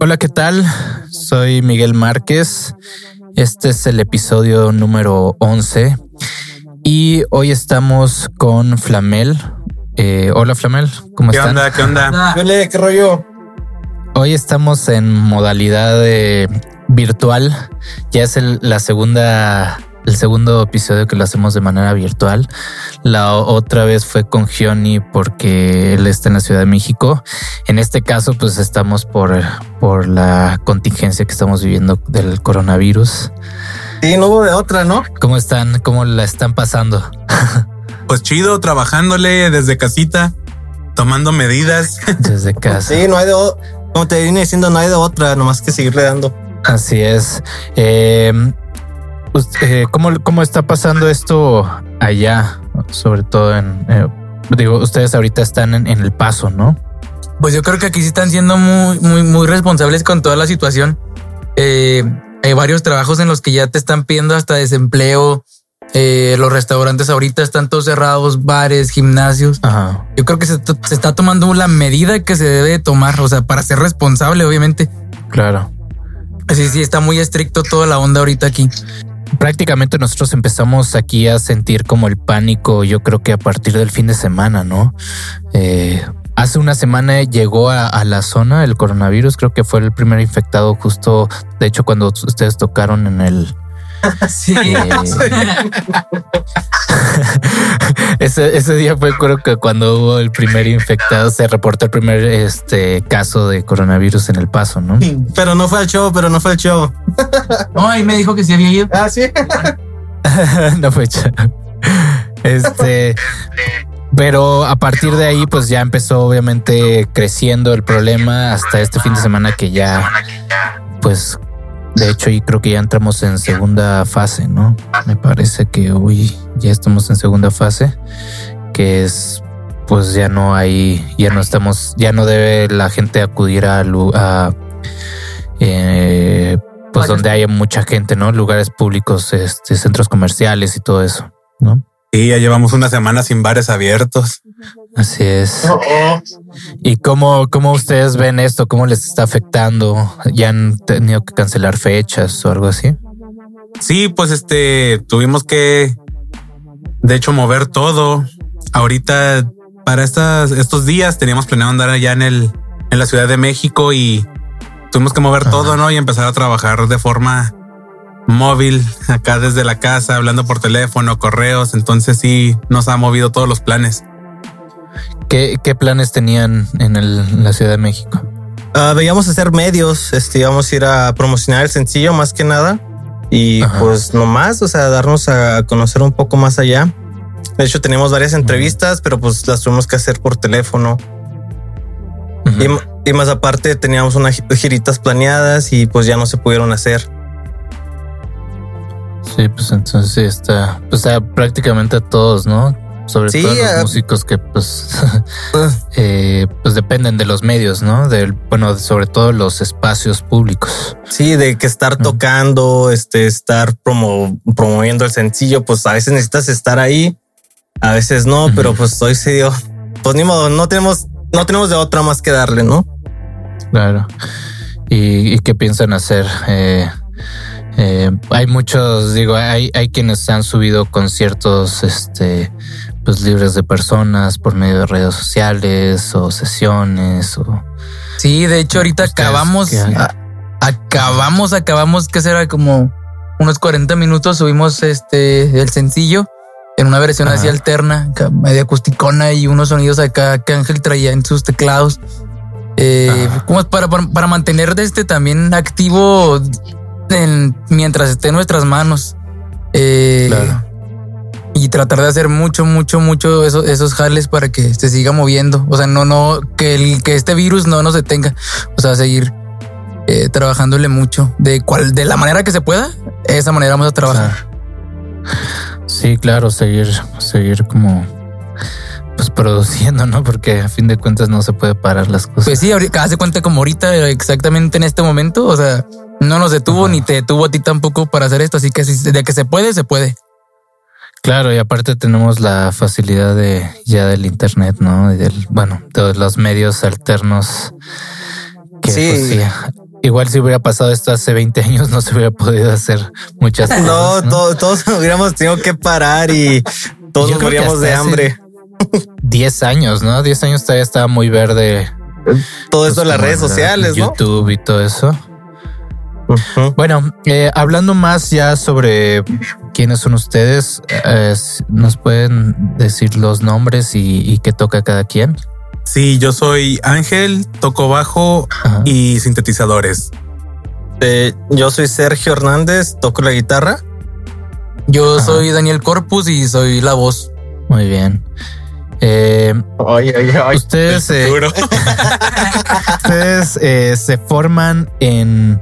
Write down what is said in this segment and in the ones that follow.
Hola, ¿qué tal? Soy Miguel Márquez. Este es el episodio número 11 y hoy estamos con Flamel. Eh, hola Flamel, ¿cómo ¿Qué están? onda? ¿Qué onda? Vele, ¿qué rollo? Hoy estamos en modalidad eh, virtual. Ya es el- la segunda, el segundo episodio que lo hacemos de manera virtual. La otra vez fue con Gioni porque él está en la Ciudad de México. En este caso, pues estamos por, por la contingencia que estamos viviendo del coronavirus. Sí, no hubo de otra, ¿no? ¿Cómo están? ¿Cómo la están pasando? Pues chido, trabajándole desde casita, tomando medidas. Desde casa. Sí, no hay de Como te vine diciendo, no hay de otra, nomás que seguirle dando. Así es. Eh, eh, ¿cómo, ¿Cómo está pasando esto allá? Sobre todo en... eh, digo, ustedes ahorita están en, en el paso, ¿no? Pues yo creo que aquí sí están siendo muy, muy, muy responsables con toda la situación. Eh, hay varios trabajos en los que ya te están pidiendo hasta desempleo. Los restaurantes ahorita están todos cerrados, bares, gimnasios. Ajá. Yo creo que se, se está tomando la medida que se debe de tomar, o sea, para ser responsable, obviamente. Claro. Sí, sí, está muy estricto toda la onda ahorita aquí. Prácticamente nosotros empezamos aquí a sentir como el pánico, yo creo que a partir del fin de semana, ¿no? Eh, hace una semana llegó a, a la zona el coronavirus, creo que fue el primer infectado justo, de hecho, cuando ustedes tocaron en el... Sí. eh, ese, ese día fue creo que cuando hubo el primer infectado, se reportó el primer este, caso de coronavirus en el paso, ¿no? Pero no fue al show, pero no fue al show. Ay, me dijo que sí había ido. Ah, sí. no fue hecho. Este, pero a partir de ahí, pues ya empezó obviamente creciendo el problema hasta este fin de semana que ya, pues, de hecho, y creo que ya entramos en segunda fase, ¿no? Me parece que hoy ya estamos en segunda fase, que es, pues ya no hay, ya no estamos, ya no debe la gente acudir a, a eh, pues donde haya mucha gente, ¿no? Lugares públicos, este, centros comerciales y todo eso, ¿no? Sí, ya llevamos una semana sin bares abiertos. Así es. Oh. ¿Y cómo, cómo ustedes ven esto? ¿Cómo les está afectando? ¿Ya han tenido que cancelar fechas o algo así? Sí, pues este, tuvimos que, de hecho, mover todo. Ahorita, para estas, estos días, teníamos planeado andar allá en el, en la Ciudad de México y tuvimos que mover Ajá. todo, ¿no? Y empezar a trabajar de forma móvil, acá desde la casa, hablando por teléfono, correos. Entonces sí, nos ha movido todos los planes. ¿Qué, qué planes tenían en, el- en la Ciudad de México? Ah, veíamos hacer medios, este, íbamos a ir a promocionar el sencillo más que nada. Y Ajá. pues nomás, o sea, darnos a conocer un poco más allá. De hecho, tenemos varias entrevistas, pero pues las tuvimos que hacer por teléfono. Y, y más aparte, teníamos unas gi- giritas planeadas y pues ya no se pudieron hacer. Sí, pues entonces sí está, pues a prácticamente a todos, ¿no? Sobre Sí, todo los a- músicos que pues, eh, pues dependen de los medios, ¿no? Del, bueno, sobre todo los espacios públicos. Sí, de que estar Ujú. tocando, este, estar promo- promoviendo el sencillo, pues a veces necesitas estar ahí, a veces no, pero pues hoy se dio. Pues ni modo, no tenemos, no tenemos de otra más que darle, ¿no? Claro. ¿Y, y qué piensan hacer? Eh, eh, hay muchos, digo, hay, hay quienes han subido conciertos este, pues libres de personas por medio de redes sociales o sesiones o Sí, de hecho, ahorita Ustedes, acabamos, acabamos, acabamos, que será como unos 40 minutos. Subimos este el sencillo en una versión así alterna, media acusticona y unos sonidos acá que Ángel traía en sus teclados. Eh, como para, para, para mantener de este también activo en- mientras esté en nuestras manos. Eh, Claro. Y tratar de hacer mucho, mucho, mucho esos, esos jales para que se siga moviendo. O sea, no, no, que el, que este virus no nos detenga. O sea, seguir eh, trabajándole mucho de cual, de la manera que se pueda. Esa manera vamos a trabajar. Sí, claro, seguir, seguir como pues produciendo, ¿no? Porque a fin de cuentas no se puede parar las cosas. Pues sí, ahorita hace cuenta como ahorita, exactamente en este momento. O sea, no nos detuvo Ajá. ni te detuvo a ti tampoco para hacer esto. Así que si- de que se puede, se puede. Claro, y aparte tenemos la facilidad de ya del internet, ¿no? Y del, bueno, de los medios alternos. Que Sí. pues, sí, igual si hubiera pasado esto hace 20 años no se hubiera podido hacer muchas cosas. No, ¿no? to- todos hubiéramos tenido que parar y todos Yo moríamos de hambre. 10 años, ¿no? 10 años todavía estaba muy verde. Todo esto pues, en las como redes sociales, ¿no? YouTube y todo eso. Bueno, eh, hablando más ya sobre quiénes son ustedes, eh, ¿nos pueden decir los nombres y, y qué toca cada quien? Sí, yo soy Ángel, toco bajo Ajá. y sintetizadores. Eh, yo soy Sergio Hernández, toco la guitarra. Yo Ajá. soy Daniel Corpus y soy la voz. Muy bien. Eh, Ay, ay, ay. ustedes eh, ustedes eh, se forman en,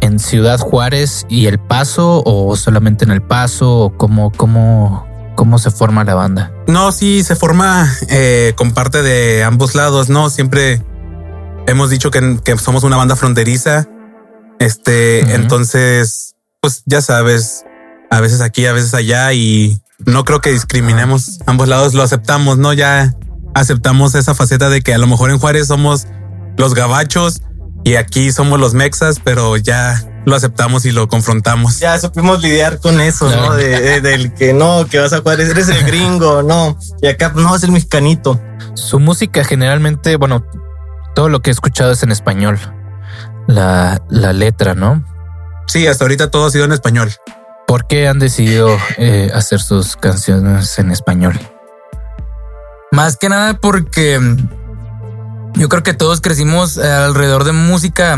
en Ciudad Juárez y El Paso o solamente en El Paso o cómo, cómo, cómo se forma la banda? No, sí, se forma eh, con parte de ambos lados, ¿no? Siempre hemos dicho que, que somos una banda fronteriza. Este, entonces, pues ya sabes, a veces aquí, a veces allá y no creo que discriminemos. Ambos lados lo aceptamos, ¿no? Ya aceptamos esa faceta de que a lo mejor en Juárez somos los gabachos y aquí somos los mexas, pero ya lo aceptamos y lo confrontamos. Ya supimos lidiar con eso. ¿no? De, de- del que no, que vas a jugar, eres el gringo, no. Y acá no, es el mexicanito. Su música generalmente, bueno, todo lo que he escuchado es en español. La, la letra, ¿no? Sí, hasta ahorita todo ha sido en español. ¿Por qué han decidido eh, hacer sus canciones en español? Más que nada porque yo creo que todos crecimos eh, alrededor de música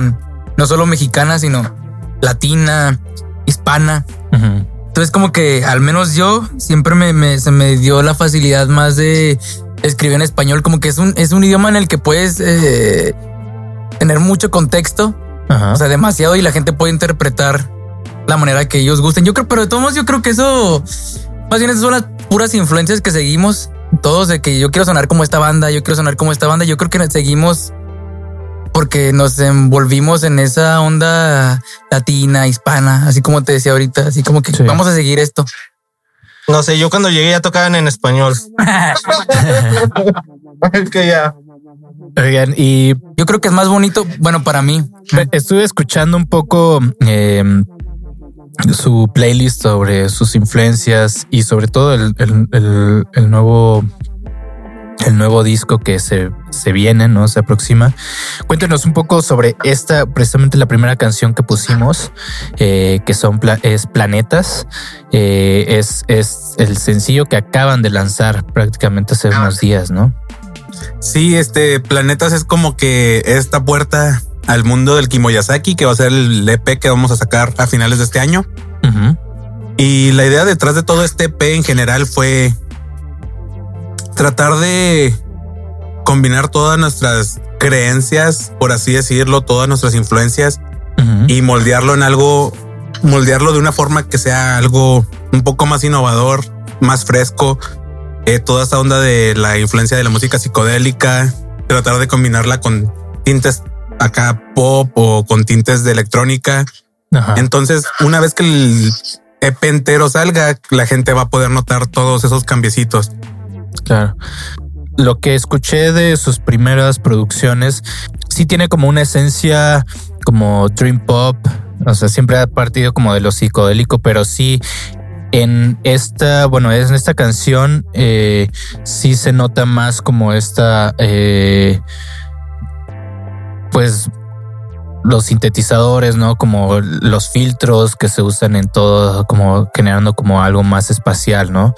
no solo mexicana, sino latina, hispana. Entonces como que al menos yo siempre me, me- se me dio la facilidad más de escribir en español, como que es un, es un idioma en el que puedes eh, tener mucho contexto, Ajá. o sea, demasiado y la gente puede interpretar la manera que ellos gusten. Yo creo, pero de todos modos yo creo que eso, más bien esas son las puras influencias que seguimos todos de que yo quiero sonar como esta banda, yo quiero sonar como esta banda. Yo creo que seguimos porque nos envolvimos en esa onda latina, hispana, así como te decía ahorita, así como que Sí. vamos a seguir esto. No sé, yo cuando llegué ya tocaban en español. Es que ya. Oigan, y Yo creo que es más bonito, bueno, para mí. estuve escuchando un poco eh, su playlist sobre sus influencias y sobre todo el, el- el- nuevo el nuevo disco que se, se viene, ¿no? Se aproxima. Cuéntenos un poco sobre esta, precisamente la primera canción que pusimos, eh, que son es Planetas. Eh, es, es el sencillo que acaban de lanzar prácticamente hace unos días, ¿no? Sí, este Planetas es como que esta puerta al mundo del Kimoyasaki, que va a ser el EP que vamos a sacar a finales de este año. Y la idea detrás de todo este EP en general fue tratar de combinar todas nuestras creencias, por así decirlo, todas nuestras influencias y moldearlo en algo, moldearlo de una forma que sea algo un poco más innovador, más fresco. Eh, toda esta onda de la influencia de la música psicodélica, tratar de combinarla con tintes acá pop o con tintes de electrónica. Ajá. Entonces, una vez que el EP entero salga, la gente va a poder notar todos esos cambiecitos. Claro. Lo que escuché de sus primeras producciones sí tiene como una esencia como dream pop, o sea, siempre ha partido como de lo psicodélico, pero sí en esta, bueno, en esta canción eh, sí se nota más como esta, eh, pues los sintetizadores, ¿no? Como los filtros que se usan en todo, como generando como algo más espacial, ¿no?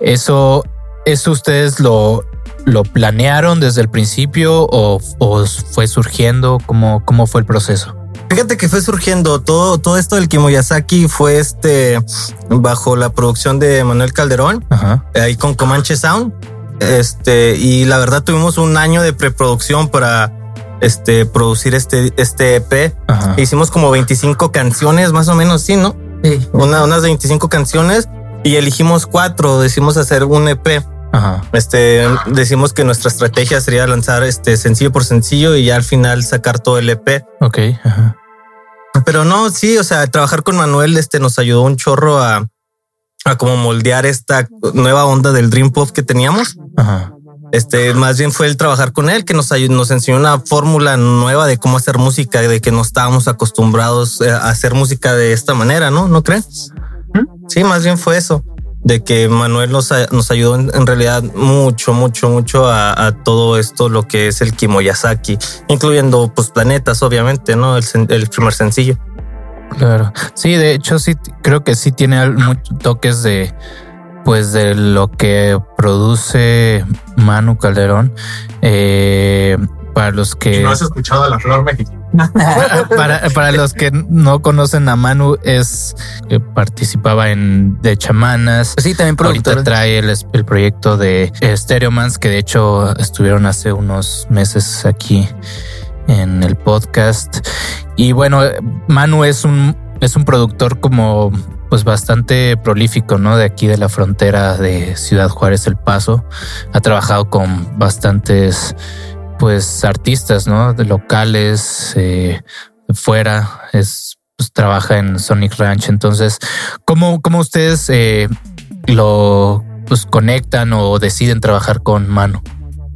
Eso, eso ustedes lo, lo planearon desde el principio o, o fue surgiendo? ¿Cómo, ¿Cómo fue el proceso? Fíjate que fue surgiendo todo, todo esto del Kimoyasaki fue este bajo la producción de Manuel Calderón, Ajá. ahí con Comanche Sound. Este, y la verdad tuvimos un año de preproducción para este producir este, este EP. Ajá. Hicimos como 25 canciones, más o menos, sí, ¿no? Sí. Una, unas 25 canciones y eligimos cuatro. Decimos hacer un EP. Ajá. Este, decimos que nuestra estrategia sería lanzar este sencillo por sencillo y ya al final sacar todo el EP. Ok. Ajá. Pero no, sí, o sea, trabajar con Manuel este nos ayudó un chorro a, a como moldear esta nueva onda del Dream Pop que teníamos. Ajá. Este, más bien fue el trabajar con él que nos ayudó, nos enseñó una fórmula nueva de cómo hacer música, de que no estábamos acostumbrados eh, a hacer música de esta manera, ¿no? ¿No crees? Sí, más bien fue eso, de que Manuel nos, nos ayudó en, en realidad mucho, mucho, mucho a, a todo esto, lo que es el Kimoyasaki, incluyendo pues planetas, obviamente, ¿no? El, el primer sencillo. Claro. Sí, de hecho, sí, creo que sí tiene muchos toques de, pues, de lo que produce Manu Calderón. Eh, para los que escuchado a la flor mexicana. para, para los que no conocen a Manu, es que participaba en De Chamanas. Sí, también Ahorita productor. trae el, el proyecto de Stereomans, que de hecho estuvieron hace unos meses aquí en el podcast. Y bueno, Manu es un, es un productor como pues bastante prolífico, ¿no? De aquí de la frontera de Ciudad Juárez El Paso. Ha trabajado con bastantes pues artistas, ¿no? De locales, eh, fuera, es pues, trabaja en Sonic Ranch. Entonces, ¿cómo, cómo ustedes eh, lo pues, conectan o deciden trabajar con Manu?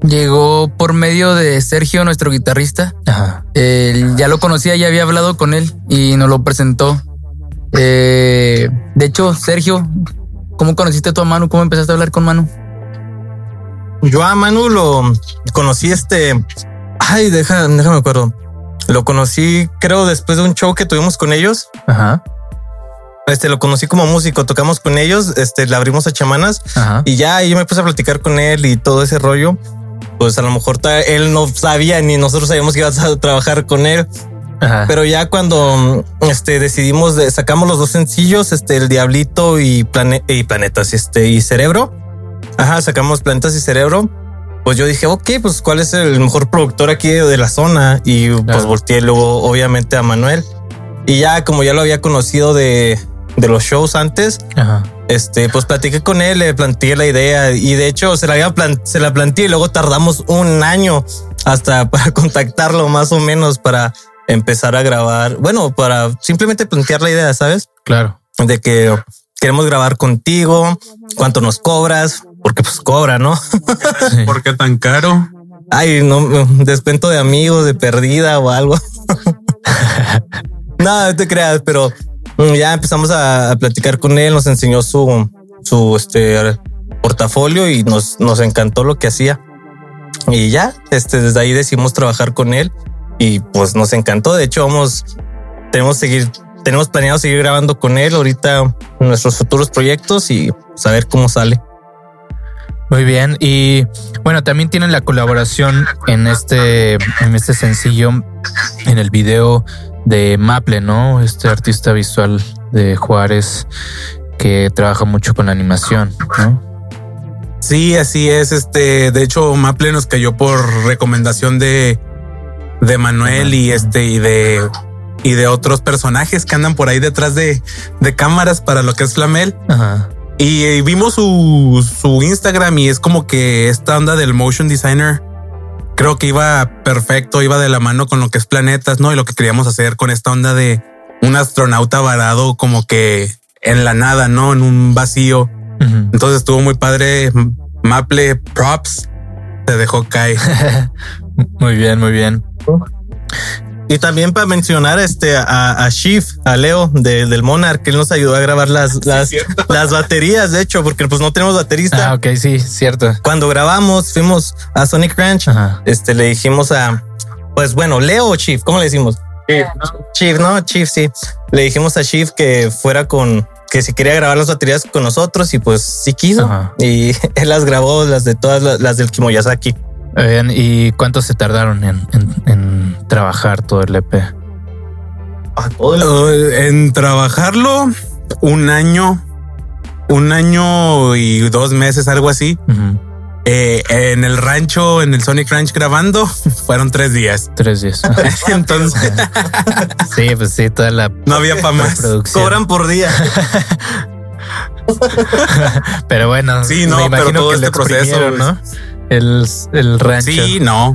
Llegó por medio de Sergio, nuestro guitarrista. Ajá. Él ya lo conocía, ya había hablado con él y nos lo presentó. Eh, de hecho, Sergio, ¿cómo conociste tú a Manu? ¿Cómo empezaste a hablar con Manu? Yo a Manu lo conocí este. Ay, deja, déjame acuerdo. Lo conocí, creo, después de un show que tuvimos con ellos. Ajá. Este lo conocí como músico, tocamos con ellos, este le abrimos a chamanas Ajá. y ya yo me puse a platicar con él y todo ese rollo. Pues a lo mejor él no sabía ni nosotros sabíamos que ibas a trabajar con él, Ajá. pero ya cuando mm, este decidimos de, sacamos los dos sencillos, este el Diablito y, Plane- y Planetas, este y Cerebro. Ajá, sacamos Planetas y Cerebro. Pues yo dije, ok, pues cuál es el mejor productor aquí de la zona y pues Claro. volteé luego obviamente a Manuel y ya como ya lo había conocido de, de los shows antes, Ajá. este, pues platiqué con él, le planteé la idea y de hecho se la, había se la planteé y luego tardamos un año hasta para contactarlo más o menos para empezar a grabar. Bueno, para simplemente plantear la idea, ¿sabes? Claro. De que queremos grabar contigo, cuánto nos cobras, porque pues cobra, ¿no? Sí. ¿Por qué tan caro? Ay, no, descuento de amigos, de perdida o algo. no, no te creas, pero mm, ya empezamos a, a platicar con él, nos enseñó su, su este portafolio y nos, nos encantó lo que hacía. Y ya, este, desde ahí decidimos trabajar con él y pues nos encantó. De hecho, vamos, tenemos seguir, tenemos planeado seguir grabando con él ahorita en nuestros futuros proyectos y saber cómo sale. Muy bien. Y bueno, también tienen la colaboración en este, en este sencillo, en el video de Maple, ¿no? Este artista visual de Juárez que trabaja mucho con la animación, ¿no? Sí, así es. Este, de hecho, Maple nos cayó por recomendación de, de Manuel y este, y de, y de otros personajes que andan por ahí detrás de, de cámaras para lo que es Flamel. Ajá. Y, vimos su, su Instagram y es como que esta onda del motion designer creo que iba perfecto, iba de la mano con lo que es planetas, ¿no? Y lo que queríamos hacer con esta onda de un astronauta varado como que en la nada, ¿no? En un vacío. Entonces estuvo muy padre. Maple props se dejó caer. Muy bien, muy bien. Y también para mencionar este a, a Shiv, a Leo de- del Monarch, que él nos ayudó a grabar las, las, las baterías, de hecho, porque pues no tenemos baterista. Ah, ok, sí, cierto. Cuando grabamos, fuimos a Sonic Ranch, Ajá. este le dijimos a, pues bueno, Leo o Chief, ¿cómo le decimos? Chief, ¿no? Chief, sí. Le dijimos a Chief que fuera con, que si quería grabar las baterías con nosotros y pues sí quiso. Ajá. Y él las grabó, las de todas las, las del Kimoyasaki. Bien, ¿y cuánto se tardaron en, en- en trabajar todo el EP? Uh, en trabajarlo un año, un año y dos meses, algo así. Eh, en el rancho, en el Sonic Ranch grabando, fueron tres días. Tres días. Entonces sí, pues sí, toda la no había para más. producción. Cobran por día. Pero bueno, Sí, no, me pero imagino todo que este le proceso, ¿no? El, el rancho. Sí, no.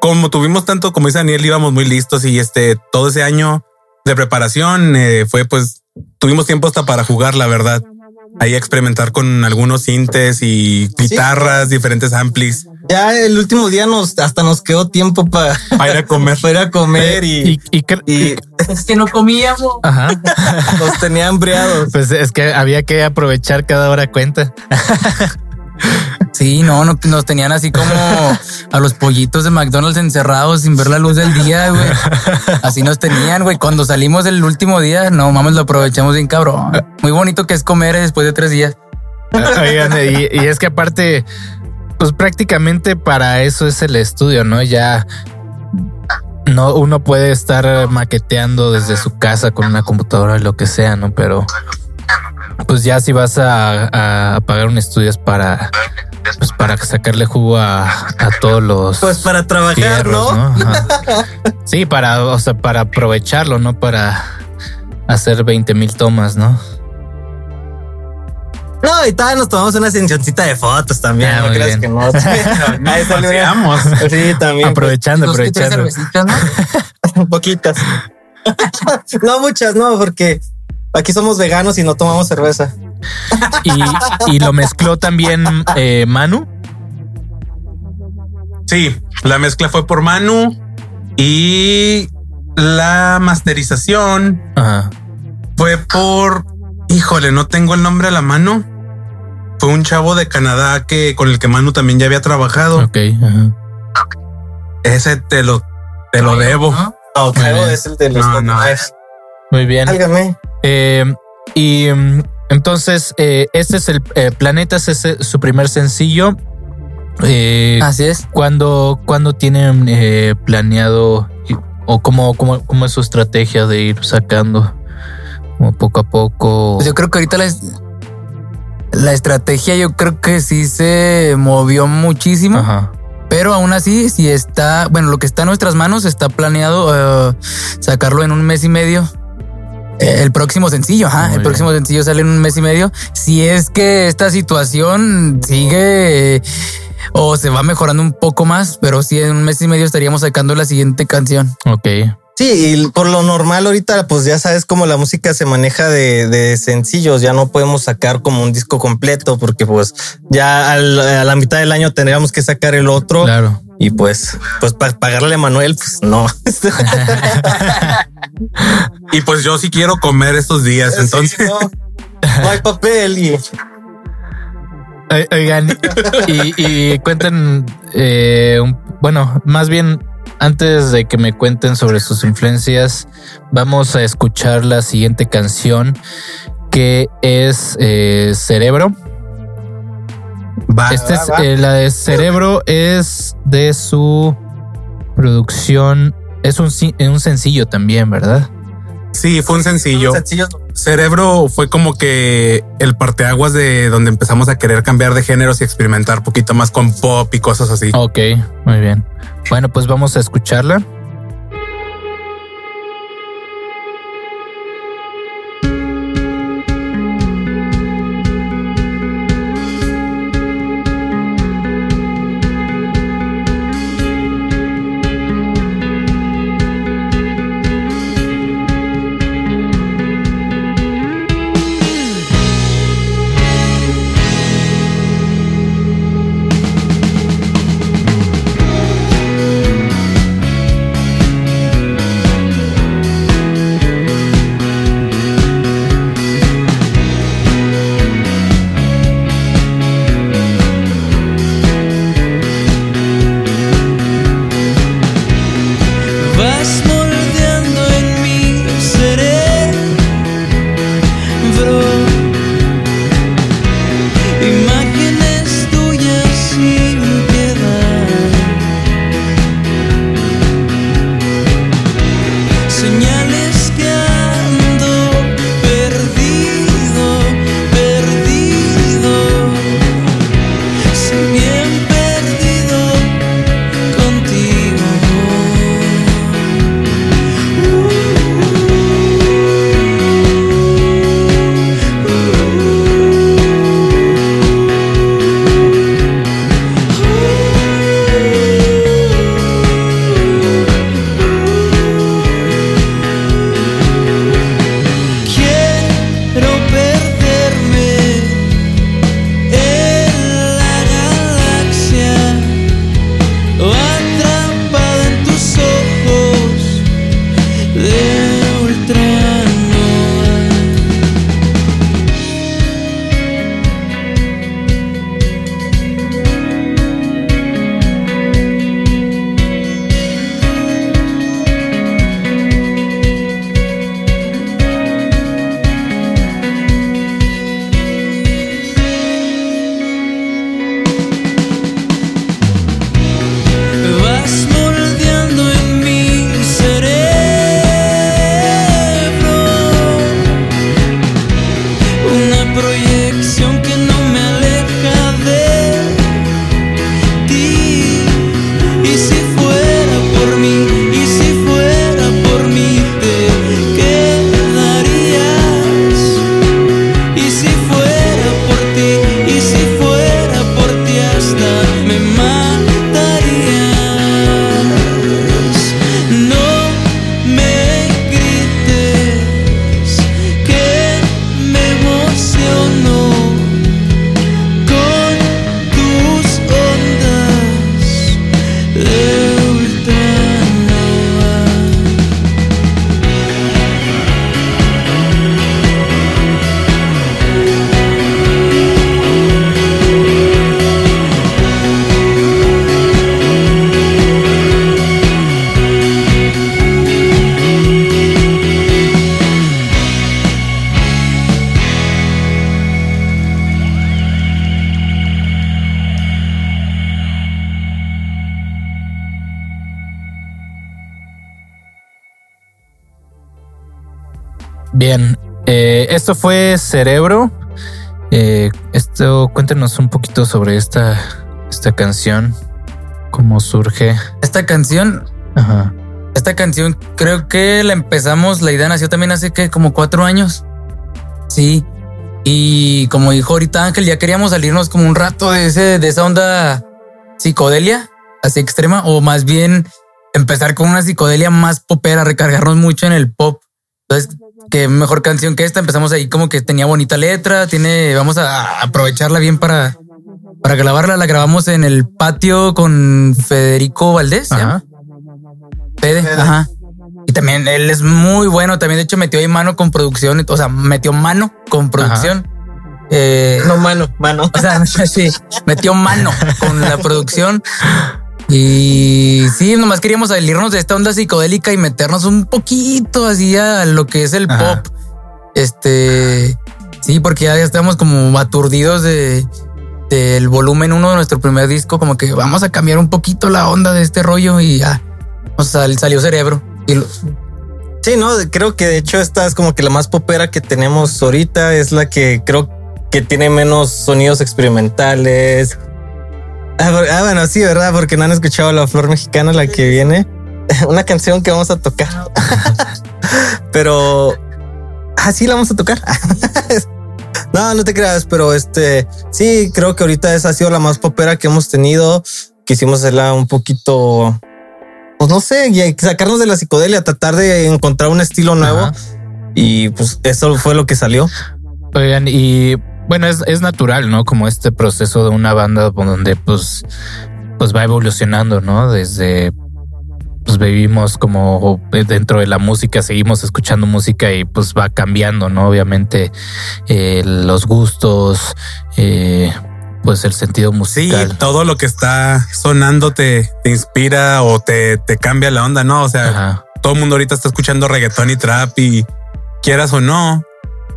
Como tuvimos tanto, como dice Daniel, íbamos muy listos y este todo ese año de preparación eh, fue pues tuvimos tiempo hasta para jugar, la verdad. Ahí experimentar con algunos sintes y guitarras, diferentes amplis Ya el último día nos hasta nos quedó tiempo para para ir a comer. ir a comer y, Y, y cre- y Es que no comíamos. Ajá. nos tenía hambriados. Pues es que había que aprovechar cada hora cuenta. Sí, no, no, nos tenían así como a los pollitos de McDonald's encerrados sin ver la luz del día, güey. Así nos tenían, güey. Cuando salimos el último día, no mames, lo aprovechamos bien cabrón. Muy bonito que es comer después de tres días. Oigan, y, y es que aparte, pues prácticamente para eso es el estudio, ¿no? Ya no uno puede estar maqueteando desde su casa con una computadora o lo que sea, ¿no? Pero pues ya si vas a, a pagar un estudio es para pues para sacarle jugo a, a todos los Pues para trabajar, fierros, ¿no? Sí, para, o sea, para aprovecharlo, no para hacer 20 mil tomas, ¿no? No, y todavía nos tomamos una sesioncita de fotos también. Ah, no bien. que no. Ahí Paseamos. Sí, también. Aprovechando, tres aprovechando. cervecitas, ¿no? Poquitas. no muchas, no, porque aquí somos veganos y no tomamos cerveza. Y, y lo mezcló también eh, Manu. Sí, la mezcla fue por Manu y la masterización Ajá. fue por, híjole, no tengo el nombre a la mano. Fue un chavo de Canadá que con el que Manu también ya había trabajado. Ok. ajá. Ese te lo, te lo debo. ¿no? No, claro, es el de los No, no. Muy bien. Eh, y mm, entonces, eh, este es el eh, Planetas, es su primer sencillo. Eh, Así es. ¿cuándo, cuándo tienen eh, planeado o cómo, cómo, cómo es su estrategia de ir sacando como poco a poco? Pues yo creo que ahorita la, la estrategia yo creo que sí se movió muchísimo. Ajá. Pero aún así, si está, bueno, lo que está en nuestras manos está planeado eh, sacarlo en un mes y medio. Eh, el próximo sencillo, ajá, Muy el bien. próximo sencillo sale en un mes y medio. Si es que esta situación sigue eh, o se va mejorando un poco más, pero sí en un mes y medio estaríamos sacando la siguiente canción. Ok. Sí, y por lo normal ahorita, pues ya sabes cómo la música se maneja de, de sencillos. Ya no podemos sacar como un disco completo porque pues ya al- a la mitad del año tendríamos que sacar el otro Claro. Y pues, pues para pagarle a Manuel, pues no. Y pues yo sí quiero comer estos días. Entonces, no, no hay papel y Oi- Oigan, y, y cuenten, eh, un- bueno, más bien antes de que me cuenten sobre sus influencias, vamos a escuchar la siguiente canción que es eh, Cerebro. Va. Este es, va. eh, la de Cerebro es de su producción, es un, si- un sencillo también, ¿verdad? Sí, fue un sencillo. Cerebro fue como que el parteaguas de donde empezamos a querer cambiar de géneros y experimentar un poquito más con pop y cosas así. Ok, muy bien. Bueno, pues vamos a escucharla. Esto fue Cerebro. Eh, esto, cuéntenos un poquito sobre esta, esta canción, cómo surge. Esta canción, Ajá. esta canción creo que la empezamos, la idea nació también hace que como cuatro años. Sí. Y como dijo ahorita Ángel, ya queríamos salirnos como un rato de ese, de esa onda psicodelia, así extrema, o más bien empezar con una psicodelia más popera, recargarnos mucho en el pop. Entonces, qué mejor canción que esta. Empezamos ahí como que tenía bonita letra, tiene, vamos a aprovecharla bien para, para grabarla. La grabamos en el patio con Federico Valdés. ¿se Ajá. Fede, ajá. Y también él es muy bueno. También, de hecho, metió ahí mano con producción. O sea, metió mano con producción. Eh, No, mano, mano. o sea, sí, metió mano con la producción. Y sí, nomás queríamos salirnos de esta onda psicodélica y meternos un poquito así a lo que es el Ajá. pop. Este, sí, porque ya estamos como aturdidos de del volumen uno de nuestro primer disco, como que vamos a cambiar un poquito la onda de este rollo y ya nos sal- salió cerebro. Y lo- Sí, no, creo que de hecho esta es como que la más popera que tenemos ahorita, es la que creo que tiene menos sonidos experimentales. Ah, por- ah, bueno, sí, ¿verdad? Porque no han escuchado La Flor Mexicana, la que viene. Una canción que vamos a tocar. pero... Ah, sí, la vamos a tocar. no, no te creas, pero este... Sí, creo que ahorita esa ha sido la más popera que hemos tenido. Quisimos hacerla un poquito pues no sé, y sacarnos de la psicodelia, tratar de encontrar un estilo nuevo. Ajá. Y pues eso fue lo que salió. Oigan, y bueno, es, es natural, ¿no? Como este proceso de una banda donde pues, pues va evolucionando, ¿no? Desde pues vivimos como dentro de la música, seguimos escuchando música y pues va cambiando, ¿no? Obviamente eh, los gustos, eh, pues el sentido Sí, musical. todo lo que está sonando te, te inspira o te, te cambia la onda, ¿no? O sea, Ajá. todo el mundo ahorita está escuchando reggaetón y trap y quieras o no,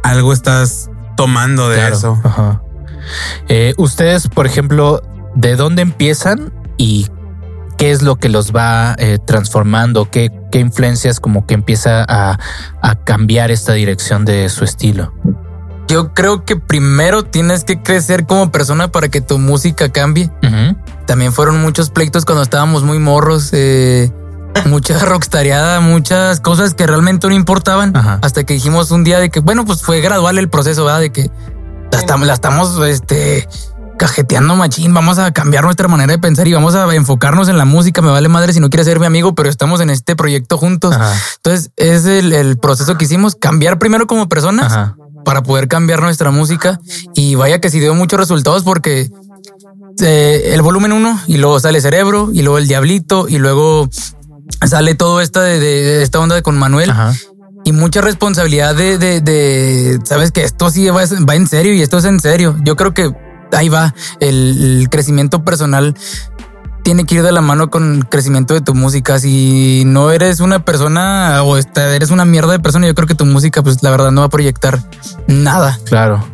algo estás tomando de Claro, eso. ajá. Eh, ustedes, por ejemplo, ¿de dónde empiezan y qué es lo que los va eh, transformando? ¿Qué, ¿Qué influencias como que empieza a, a cambiar esta dirección de su estilo? yo creo que primero tienes que crecer como persona para que tu música cambie. También fueron muchos pleitos cuando estábamos muy morros, eh, mucha rockstareada, muchas cosas que realmente no importaban. Ajá. Hasta que dijimos un día de que, bueno, pues fue gradual el proceso, ¿verdad? De que la estamos, la estamos este, cajeteando machín, vamos a cambiar nuestra manera de pensar y vamos a enfocarnos en la música. Me vale madre si no quieres ser mi amigo, pero estamos en este proyecto juntos. Ajá. Entonces, es el, el proceso que hicimos, cambiar primero como personas Ajá. para poder cambiar nuestra música. Y vaya que sí dio muchos resultados porque eh, el volumen uno y luego sale Cerebro y luego el Diablito y luego sale todo esta de, de- de esta onda de con Manuel Ajá. y mucha responsabilidad de, de, sabes que esto sí va, va en serio y esto es en serio. Yo creo que ahí va el, el crecimiento personal. Tiene que ir de la mano con el crecimiento de tu música. Si no eres una persona o eres una mierda de persona, yo creo que tu música, pues la verdad, no va a proyectar nada. Claro.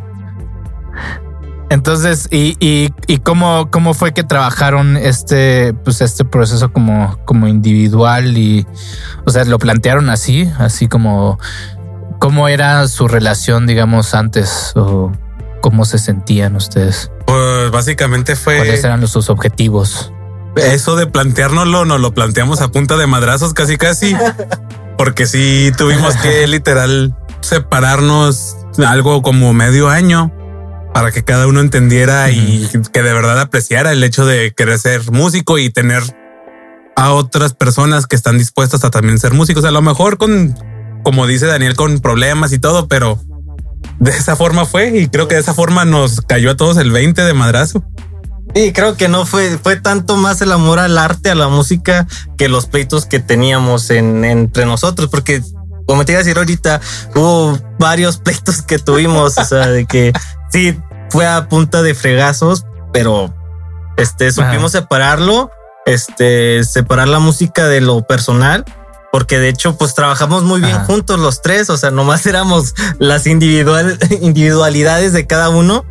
Entonces, ¿y, y, y cómo, cómo fue que trabajaron este, pues este proceso como, como individual y, o sea, lo plantearon así, así como, cómo era su relación, digamos, antes o cómo se sentían ustedes, Pues básicamente fue cuáles eran los, sus objetivos. eso de planteárnoslo, nos lo planteamos a punta de madrazos casi casi, porque sí tuvimos que literal separarnos algo como medio año para que cada uno entendiera y que de verdad apreciara el hecho de querer ser músico y tener a otras personas que están dispuestas a también ser músicos. A lo mejor con, como dice Daniel, con problemas y todo, pero de esa forma fue y creo que de esa forma nos cayó a todos el 20 de madrazo. Sí, creo que no fue, fue tanto más el amor al arte, a la música, que los pleitos que teníamos en, entre nosotros, porque como te iba a decir ahorita, hubo varios pleitos que tuvimos, o sea, de que sí, fue a punta de fregazos, pero este, supimos separarlo, este, separar la música de lo personal. Porque de hecho, pues trabajamos muy bien Ajá. juntos los tres. O sea, nomás éramos las individual, individualidades de cada uno.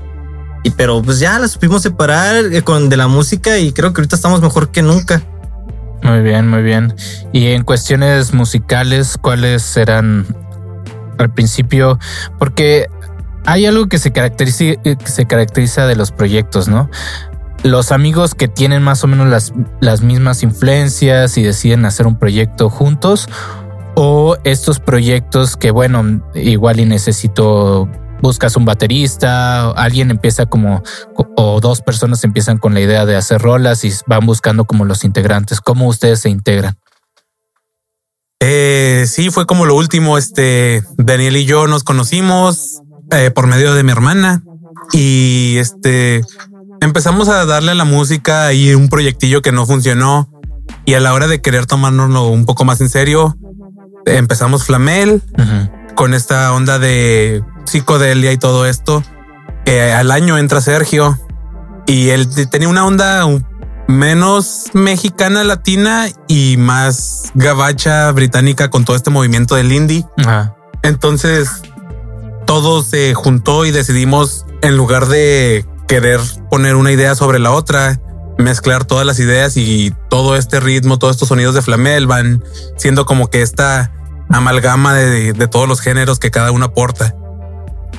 Y pero pues ya las supimos separar eh, con de la música y creo que ahorita estamos mejor que nunca. Muy bien, muy bien. Y en cuestiones musicales, ¿cuáles eran al principio, porque hay algo que se caracteriza, que se caracteriza de los proyectos, ¿no? Los amigos que tienen más o menos las, las mismas influencias y deciden hacer un proyecto juntos, o estos proyectos que, bueno, igual y necesito buscas un baterista, alguien empieza como, o dos personas empiezan con la idea de hacer rolas y van buscando como los integrantes. ¿Cómo ustedes se integran? Eh, sí, fue como lo último. Este Daniel y yo nos conocimos eh, por medio de mi hermana y este empezamos a darle a la música y un proyectillo que no funcionó. Y a la hora de querer tomárnoslo un poco más en serio, empezamos Flamel con esta onda de psicodelia y todo esto. Eh, al año entra Sergio y él tenía una onda menos mexicana latina y más gabacha británica con todo este movimiento del indie. Entonces todo se juntó y decidimos en lugar de querer poner una idea sobre la otra, mezclar todas las ideas y todo este ritmo, todos estos sonidos de Flamel van siendo como que esta amalgama de, de todos los géneros que cada uno aporta.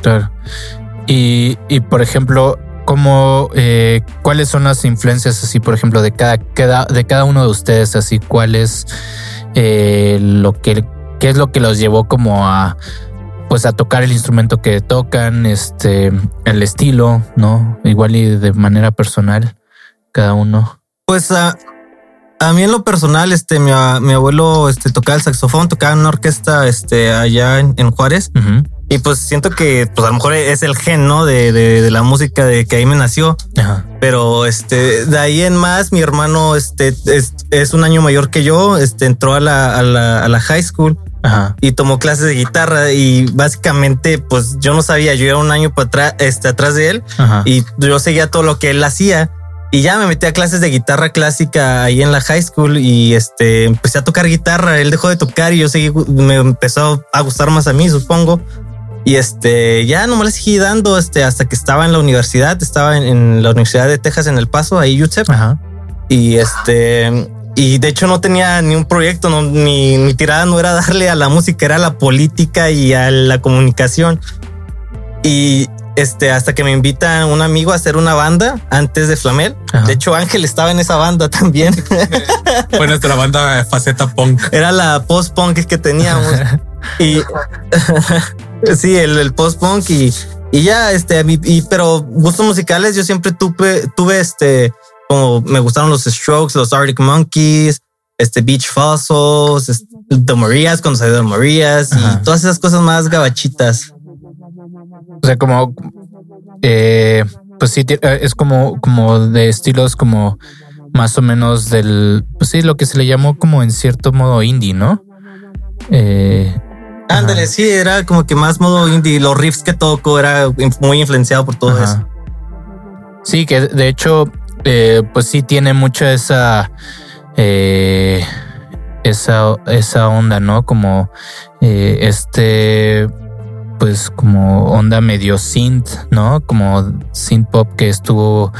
Claro. Y, y por ejemplo, ¿cómo, eh, ¿cuáles son las influencias así, por ejemplo, de cada, cada de cada uno de ustedes? Así, ¿cuál es eh, lo que, qué es lo que los llevó como a, pues a tocar el instrumento que tocan, este, el estilo, ¿no? Igual y de manera personal, cada uno. Pues a, a mí en lo personal, este, mi, mi abuelo este, tocaba el saxofón, tocaba en una orquesta este, allá en, en Juárez. Y pues siento que pues a lo mejor es el gen, ¿no? De, de, de la música de que ahí me nació. Ajá. Pero este, de ahí en más, mi hermano este, es, es un año mayor que yo, este, entró a la, a la, a la high school Ajá. y tomó clases de guitarra y básicamente pues yo no sabía, yo era un año para atrás, este, atrás de él Ajá. y yo seguía todo lo que él hacía y ya me metí a clases de guitarra clásica ahí en la high school y este empecé a tocar guitarra, él dejó de tocar y yo seguí, me empezó a gustar más a mí, supongo. Y este, ya no me la seguí dando este, hasta que estaba en la universidad, estaba en, en la Universidad de Texas en El Paso, ahí UTEP. Ajá. Y este, y de hecho no tenía ni un proyecto, no, mi, mi tirada no era darle a la música, era a la política y a la comunicación. Y este, hasta que me invita un amigo a hacer una banda antes de Flamel. Ajá. De hecho, Ángel estaba en esa banda también. Fue nuestra banda Faceta Punk. era la post-punk que teníamos. y sí, el, el post-punk y, y ya, este, y, pero gustos musicales, yo siempre tuve, tuve este, como me gustaron los Strokes, los Arctic Monkeys, este Beach Fossils, este, The Marías, cuando salió The Marías Ajá. y todas esas cosas más gabachitas. O sea, como, eh, pues sí, eh, es como, como de estilos como más o menos del, pues sí, lo que se le llamó como en cierto modo indie, ¿no? Eh, Ándale, Ajá. sí, era como que más modo indie. Los riffs que toco era muy influenciado por todo Ajá. eso. Sí, que de hecho, eh, pues sí tiene mucha esa, eh, esa, esa onda, ¿no? Como eh, este, pues como onda medio synth, ¿no? Como synth pop que estuvo,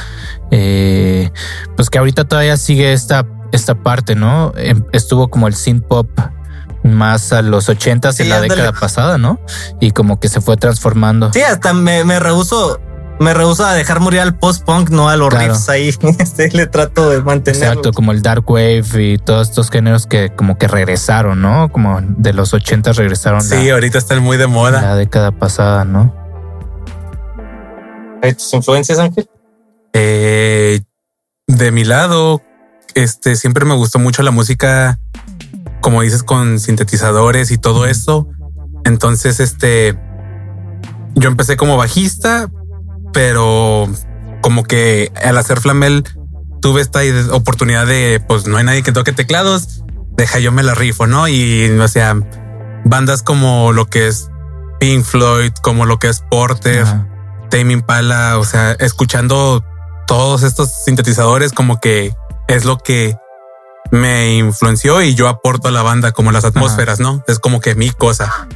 eh, pues que ahorita todavía sigue esta, esta parte, ¿no? Em- Estuvo como el synth pop más a los ochentas Sí, en la ándale. década pasada, ¿no? Y como que se fue transformando. Sí, hasta me, me rehuso. Me rehuso a dejar morir al post-punk, no a los Claro. riffs ahí. Este le trato de mantener. Exacto, como el dark wave y todos estos géneros que como que regresaron, ¿no? Como de los 80 regresaron Sí, la, ahorita están muy de moda. la década pasada, ¿no? ¿Tus influencias, Ángel? Eh, de mi lado, este siempre me gustó mucho la música, como dices, con sintetizadores y todo eso. Entonces, este yo empecé como bajista, pero como que al hacer flamel tuve esta oportunidad de pues no hay nadie que toque teclados, deja yo me la rifo, ¿no? Y o sea, bandas como lo que es Pink Floyd, como lo que es Porter. Tame Impala, o sea, escuchando todos estos sintetizadores como que es lo que me influenció y yo aporto a la banda como las atmósferas, ¿no? Es como que mi cosa.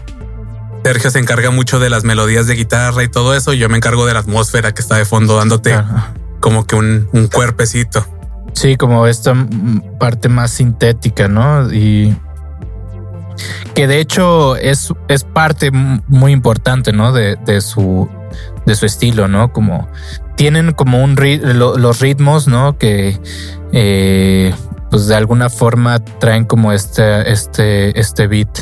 Sergio se encarga mucho de las melodías de guitarra y todo eso. y Yo me encargo de la atmósfera que está de fondo dándote como que un, un cuerpecito. Sí, como esta parte más sintética, ¿no? Y que de hecho es, es parte muy importante, ¿no? De, de su, de su estilo, ¿no? Como tienen como un ri- lo- los ritmos, ¿no? Que eh, pues de alguna forma traen como este, este, este beat,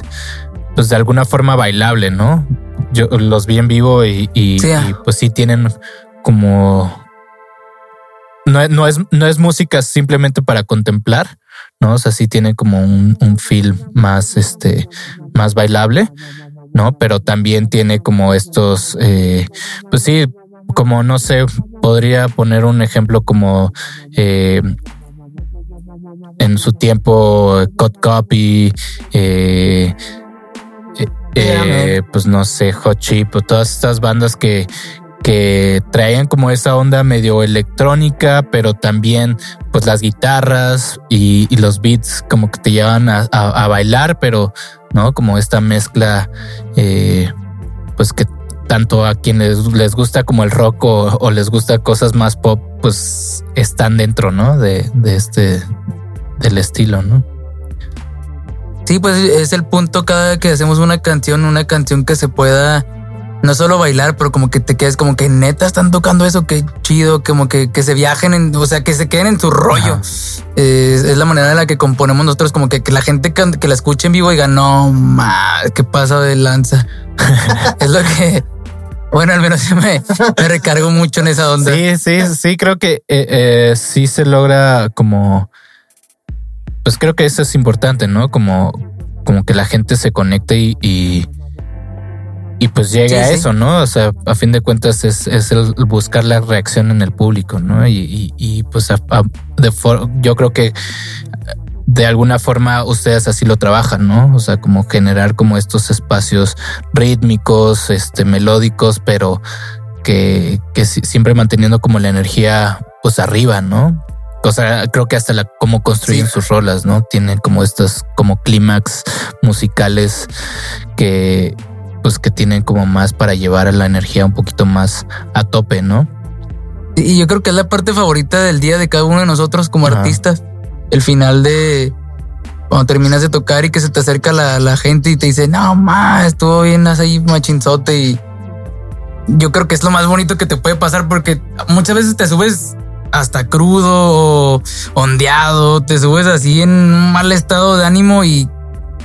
pues de alguna forma bailable, ¿no? Yo los vi en vivo y, y- Sí. y, pues sí tienen como no, es- no es, no es música simplemente para contemplar, ¿no? O sea, sí tiene como un, un feel más, este, más bailable, ¿no? Pero también tiene como estos, eh, pues sí, como no sé, podría poner un ejemplo como eh, en su tiempo Cut Copy, eh, eh, pues no sé, Hot Chip o todas estas bandas que, que traían como esa onda medio electrónica, pero también pues las guitarras y, y los beats como que te llevan a, a- a bailar, pero no como esta mezcla, eh, pues que tanto a quienes les gusta como el rock o, o les gusta cosas más pop, pues están dentro, ¿no? De, de este, del estilo, ¿no? Sí, pues es el punto cada que hacemos una canción, una canción que se pueda no solo bailar, pero como que te quedes como que neta están tocando eso, qué chido, como que, que se viajen, en, o sea, que se queden en su rollo. Eh, es, es la manera en la que componemos nosotros, como que, que la gente que, que la escuche en vivo diga, no, ma, qué pasa de lanza. es lo que, bueno, al menos me, me recargo mucho en esa onda. Sí, sí, sí, creo que eh, eh, sí se logra como, pues creo que eso es importante, ¿no? Como, como que la gente se conecte y, y, y pues llegue Sí, a sí. eso, ¿no? O sea, a fin de cuentas es, es el buscar la reacción en el público, ¿no? Y, y, y, pues a- a- de for- yo creo que de alguna forma ustedes así lo trabajan, ¿no? O sea, como generar como estos espacios rítmicos, este, melódicos, pero que, que si- siempre manteniendo como la energía pues arriba, ¿no? O sea, creo que hasta la cómo construyen Sí. sus rolas, ¿no? Tienen como estos como clímax musicales que pues que tienen como más para llevar a la energía un poquito más a tope, ¿no? Y yo creo que es la parte favorita del día de cada uno de nosotros como Ajá. artistas. El final de cuando terminas de tocar y que se te acerca la, la gente y te dice, no, ma, estuvo bien así machinzote. Y yo creo que es lo más bonito que te puede pasar porque muchas veces te subes hasta crudo o ondeado, te subes así en un mal estado de ánimo y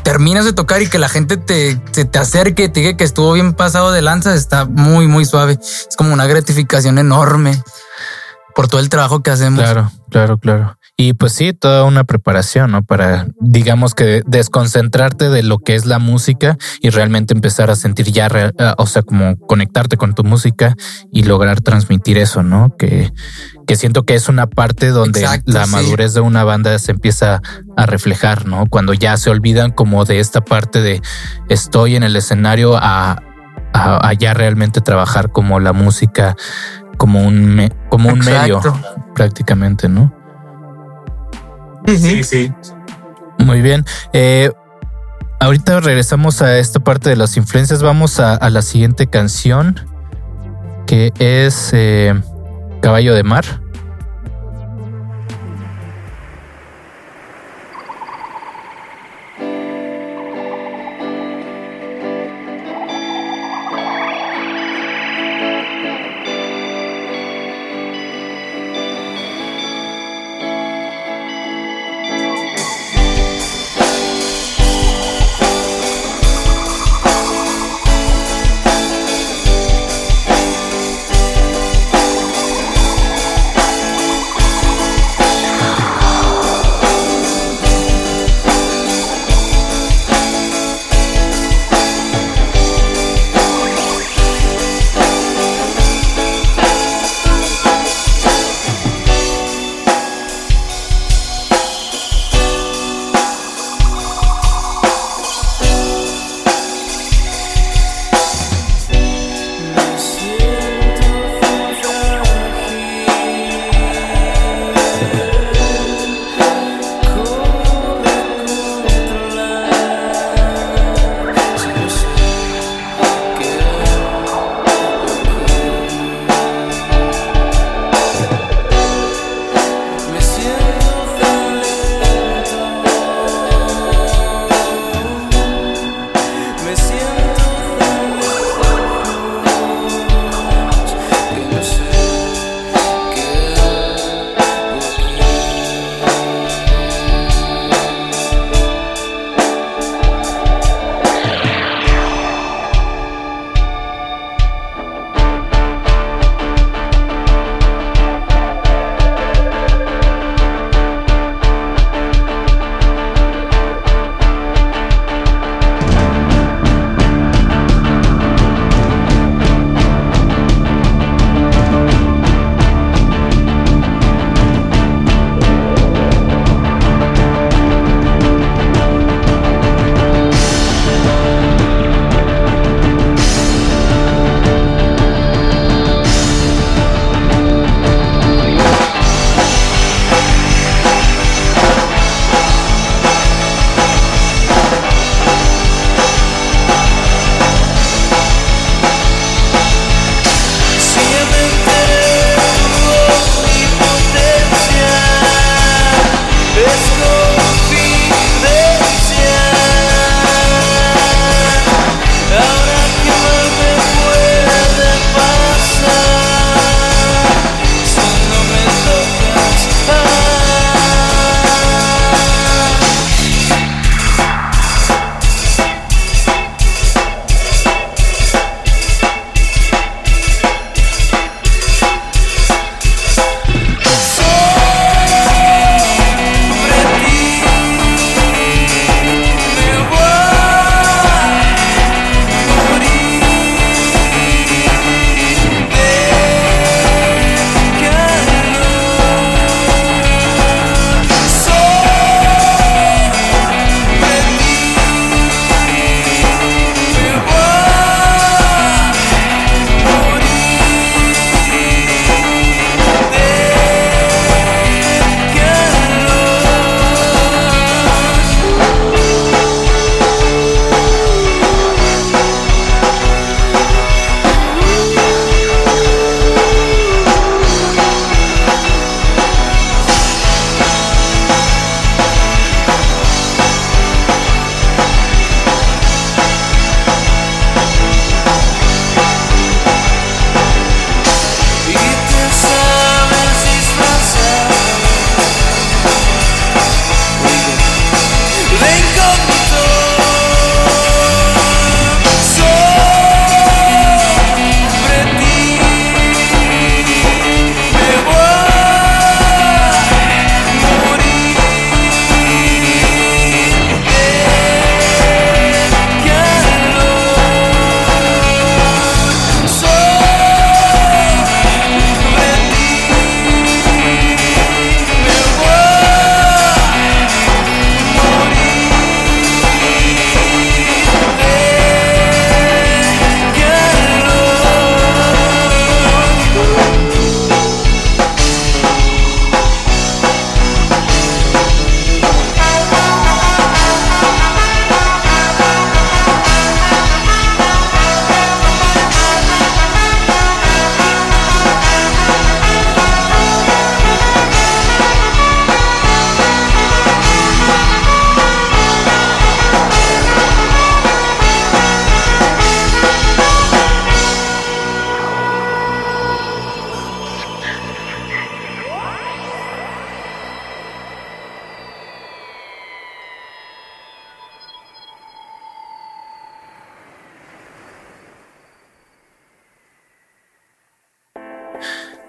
terminas de tocar y que la gente te, se te acerque te diga que estuvo bien pasado de lanza, está muy, muy suave. Es como una gratificación enorme por todo el trabajo que hacemos. Claro, claro, claro. Y pues sí, toda una preparación, ¿no? Para, digamos que desconcentrarte de lo que es la música y realmente empezar a sentir ya, ah, o sea, como conectarte con tu música y lograr transmitir eso, ¿no? Que, que siento que es una parte donde Exacto, la sí. madurez de una banda se empieza a reflejar, ¿no? Cuando ya se olvidan como de esta parte de estoy en el escenario a, a, a ya realmente trabajar como la música, como un, me- como un medio prácticamente, ¿no? Sí, sí. Muy bien. Eh, ahorita regresamos a esta parte de las influencias. Vamos a, a la siguiente canción, que es eh, Caballo de Mar.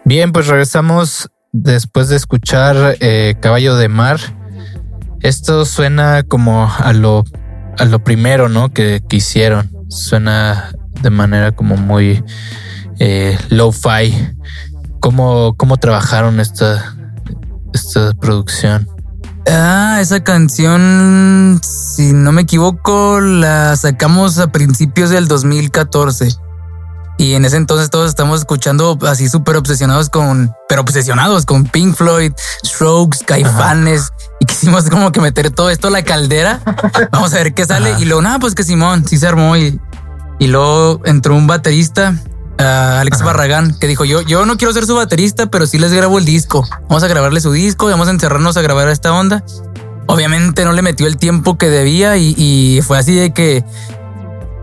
Bien, pues regresamos después de escuchar eh, Caballo de Mar. Esto suena como a lo, a lo primero, ¿no? Que, que hicieron. Suena de manera como muy eh, low-fi. ¿Cómo, ¿Cómo trabajaron esta, esta producción? Ah, esa canción, si no me equivoco, la sacamos a principios del 2014. Y en ese entonces todos estamos escuchando así súper obsesionados con, pero obsesionados con Pink Floyd, Strokes, Caifanes. Y quisimos como que meter todo esto a la caldera. Vamos a ver qué sale. Y luego, nada, pues que Simón sí se armó. Y, y luego entró un baterista, ah, Alex Barragán, que dijo: yo, yo no quiero ser su baterista, pero sí les grabo el disco. Vamos a grabarle su disco y vamos a encerrarnos a grabar esta onda. Obviamente no le metió el tiempo que debía y, y fue así de que.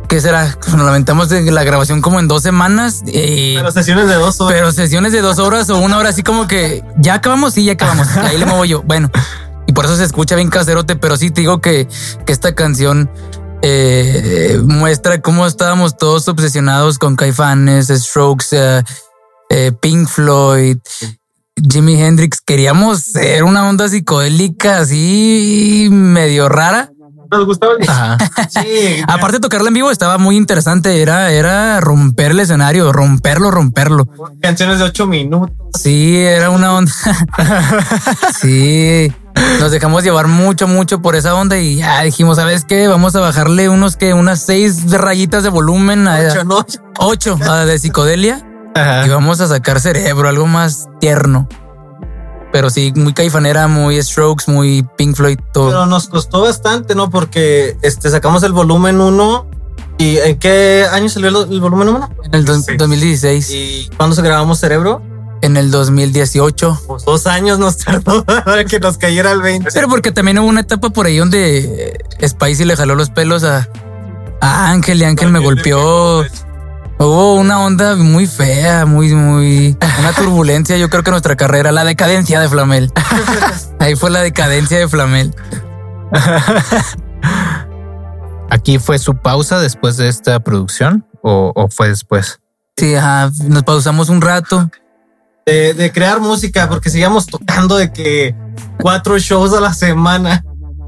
¿Qué será? Nos lamentamos de la grabación como en dos semanas. eh, Pero sesiones de dos horas. pero sesiones de dos horas o una hora, así como que ya acabamos, sí, ya acabamos. Ahí le muevo yo. Bueno, y por eso se escucha bien caserote, pero sí te digo que, que esta canción eh, muestra cómo estábamos todos obsesionados con Caifanes, Strokes, eh, eh, Pink Floyd. Jimi Hendrix, queríamos ser una onda psicodélica así medio rara. Nos gustaba el Ajá. Sí, Aparte de tocarla en vivo estaba muy interesante, era, era romper el escenario, romperlo, romperlo. canciones de ocho minutos. Sí, era una onda. sí, nos dejamos llevar mucho, mucho por esa onda y ya dijimos, ¿sabes qué? Vamos a bajarle unos que unas seis rayitas de volumen a Ocho, ¿no? ocho a de psicodelia y vamos a sacar cerebro, algo más tierno. Pero sí, muy caifanera, muy Strokes, muy Pink Floyd, todo. Pero nos costó bastante, ¿no? Porque este sacamos el volumen 1. ¿Y en qué año salió el, el volumen 1? en el dos- 2016, ¿Y cuándo se grabamos Cerebro? en el 2018. Pues dos años nos tardó para que nos cayera el 20. Pero porque también hubo una etapa por ahí donde Spicy le jaló los pelos a, a Ángel y Ángel me golpeó. Hubo una onda muy fea, muy, muy. Una turbulencia, yo creo que nuestra carrera, la decadencia de Flamel. Ahí fue la decadencia de Flamel. ¿Aquí fue su pausa después de esta producción o, o fue después? Sí, ajá, nos pausamos un rato. De, de crear música, porque seguíamos tocando de que cuatro shows a la semana.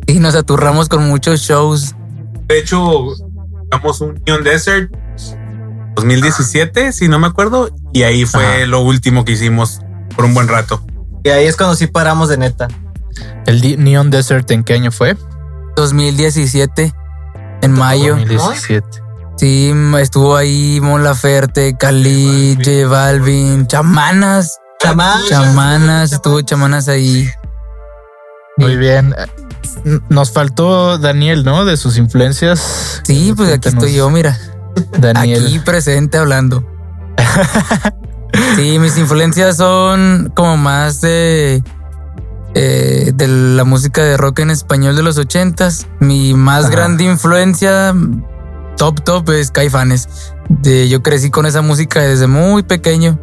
Y nos aturramos con muchos shows. De hecho, sacamos un Neon Desert 2017, si no me acuerdo, y ahí fue Ajá. lo último que hicimos por un buen rato. Y ahí es cuando sí paramos de neta. ¿El Neon Desert en qué año fue? 2017, en mayo. 2017. Sí, estuvo ahí Mon Laferte, Khalid, J Balvin, Chamanas. Chamanas. Chamanas, estuvo Chamanas ahí. Muy bien. Nos faltó Daniel, ¿no? De sus influencias. Sí, pues aquí estoy yo, mira. Daniel. Aquí presente hablando. Sí, mis influencias son como más de, eh, de la música de rock en español de los ochentas. Mi más Ajá. grande influencia, top top, es Caifanes. De, yo crecí con esa música desde muy pequeño.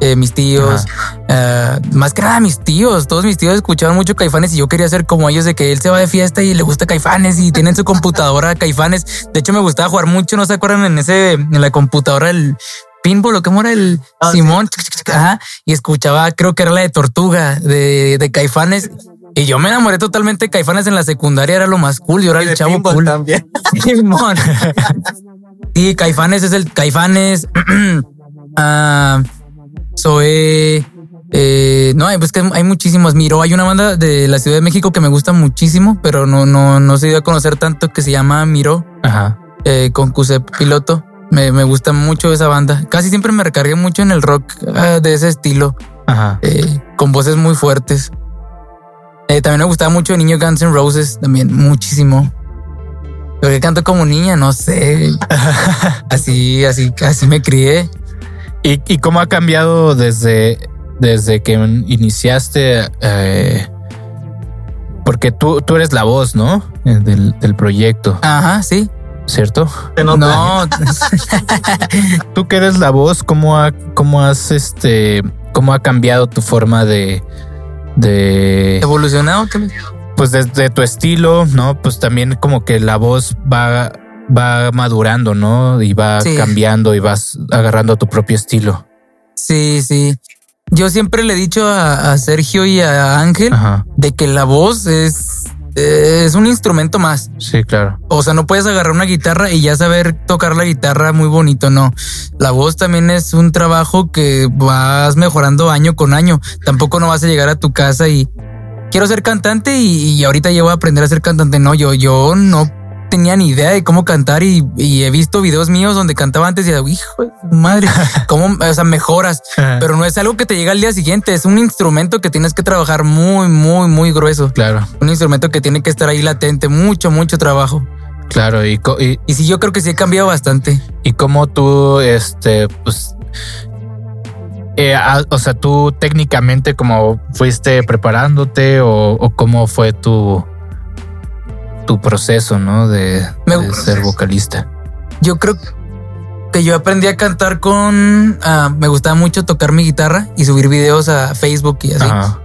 Eh, mis tíos, ah, más que nada mis tíos, todos mis tíos escuchaban mucho Caifanes y yo quería ser como ellos de que él se va de fiesta y le gusta Caifanes y tienen su computadora Caifanes. De hecho me gustaba jugar mucho, ¿no se acuerdan en ese en la computadora el pinball o cómo era el Ah, sí. Simón? Ajá, y escuchaba, creo que era la de Tortuga de, de Caifanes. Y yo me enamoré totalmente de Caifanes en la secundaria, era lo más cool, yo era Y el chavo cool. también. Simón. Sí, Caifanes es el Caifanes. ah, Zoé. eh, no, pues que hay muchísimos. Miro, hay una banda de la Ciudad de México que me gusta muchísimo, pero no, no, no se dio a conocer tanto que se llama Miro Ajá. eh, con Cusep Piloto. Me, me gusta mucho esa banda. Casi siempre me recargué mucho en el rock ah, de ese estilo, Ajá. eh, con voces muy fuertes. Eh, también me gustaba mucho el niño Guns N' Roses, también muchísimo. Pero que canto como niña, no sé. así, así, así me crié. ¿Y, y cómo ha cambiado desde, desde que iniciaste? eh, porque tú, tú eres la voz, ¿no? Eh, Del, del proyecto, Ajá, sí. ¿cierto? No, Tú que eres la voz, ¿cómo, ha, cómo has este, cómo ha cambiado tu forma de, de, evolucionado. ¿qué me- pues desde tu estilo, ¿no? Pues también como que la voz va, va madurando, ¿no? Y va Sí. cambiando y vas agarrando tu propio estilo. Sí, sí. yo siempre le he dicho a, a Sergio y a Ángel Ajá. de que la voz es, es un instrumento más. Sí, claro. O sea, no puedes agarrar una guitarra y ya saber tocar la guitarra muy bonito, no. La voz también es un trabajo que vas mejorando año con año. Tampoco no vas a llegar a tu casa y quiero ser cantante y, y ahorita ya voy a aprender a ser cantante. No, yo, yo no tenía ni idea de cómo cantar y, y he visto videos míos donde cantaba antes y digo, hijo de madre, cómo, o sea, mejoras. Pero no es algo que te llega al día siguiente, es un instrumento que tienes que trabajar muy, muy, muy grueso. Claro, Un instrumento que tiene que estar ahí latente, mucho, mucho trabajo. claro. Y, y, Y sí, yo creo que sí he cambiado bastante. y cómo tú, este, pues, eh, o sea, tú técnicamente como fuiste preparándote o, o cómo fue tu, tu proceso, ¿no? De, ser vocalista. Yo creo que yo aprendí a cantar con... ah, me gustaba mucho tocar mi guitarra y subir videos a Facebook y así. Ajá.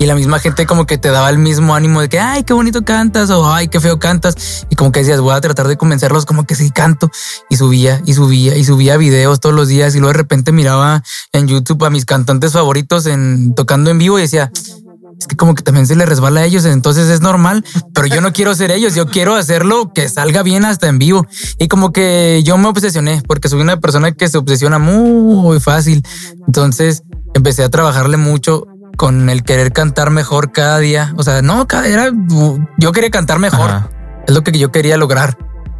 Y la misma gente como que te daba el mismo ánimo de que, ay, qué bonito cantas o ay, qué feo cantas. Y como que decías, voy a tratar de convencerlos como que sí canto. Y subía y subía y subía videos todos los días. Y luego de repente miraba en YouTube a mis cantantes favoritos en tocando en vivo y decía, es que como que también se les resbala a ellos, entonces es normal, pero yo no quiero ser ellos, yo quiero hacerlo que salga bien hasta en vivo. Y como que yo me obsesioné porque soy una persona que se obsesiona muy fácil. Entonces empecé a trabajarle mucho con el querer cantar mejor cada día. O sea, no, cada era yo quería cantar mejor. Ajá. Es lo que yo quería lograr.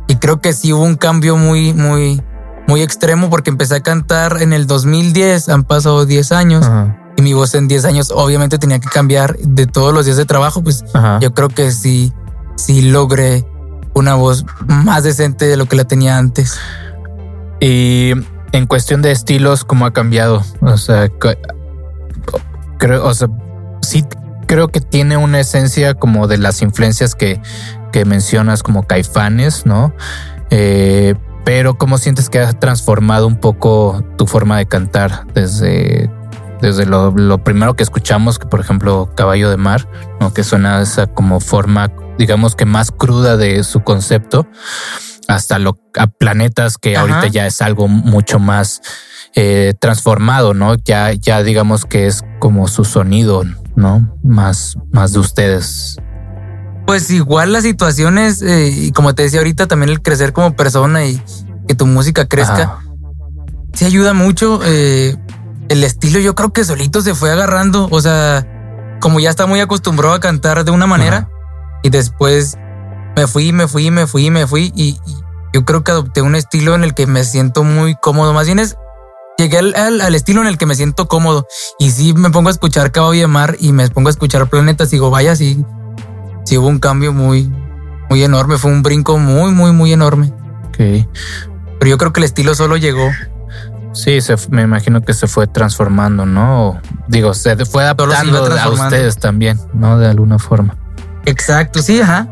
Y creo que sí hubo un cambio muy, muy, muy extremo porque empecé a cantar en el 2010. Han pasado 10 años Ajá. Y mi voz en 10 años obviamente tenía que cambiar de todos los días de trabajo. Pues Ajá. yo creo que sí, sí logré una voz más decente de lo que la tenía antes. Y en cuestión de estilos, ¿cómo ha cambiado? O sea, creo, o sea, sí creo que tiene una esencia como de las influencias que, que mencionas como caifanes, ¿no? Eh, pero ¿cómo sientes que ha transformado un poco tu forma de cantar desde, desde lo, lo primero que escuchamos, que por ejemplo Caballo de Mar, ¿no? que suena esa como forma, digamos que más cruda de su concepto, hasta lo, a planetas que Ajá. ahorita ya es algo mucho más eh, transformado, ¿no? Ya, ya digamos que es como su sonido, ¿no? Más, más de ustedes. Pues igual las situaciones, eh, y como te decía ahorita, también el crecer como persona y que tu música crezca, Ajá. sí ayuda mucho. eh, el estilo yo creo que solito se fue agarrando, o sea, como ya está muy acostumbrado a cantar de una manera Ajá. y después me fui, me fui, me fui, me fui y, y yo creo que adopté un estilo en el que me siento muy cómodo. Más bien es, llegué al, al- al estilo en el que me siento cómodo y sí me pongo a escuchar Caballo de Mar y me pongo a escuchar Planetas y digo, vaya, sí, sí hubo un cambio muy, muy enorme, fue un brinco muy, muy, muy enorme. Ok. Pero yo creo que el estilo solo llegó. Sí, se, me imagino que se fue transformando, ¿no? O, digo, se fue se adaptando a ustedes también, ¿no? De alguna forma. Exacto, sí, ajá.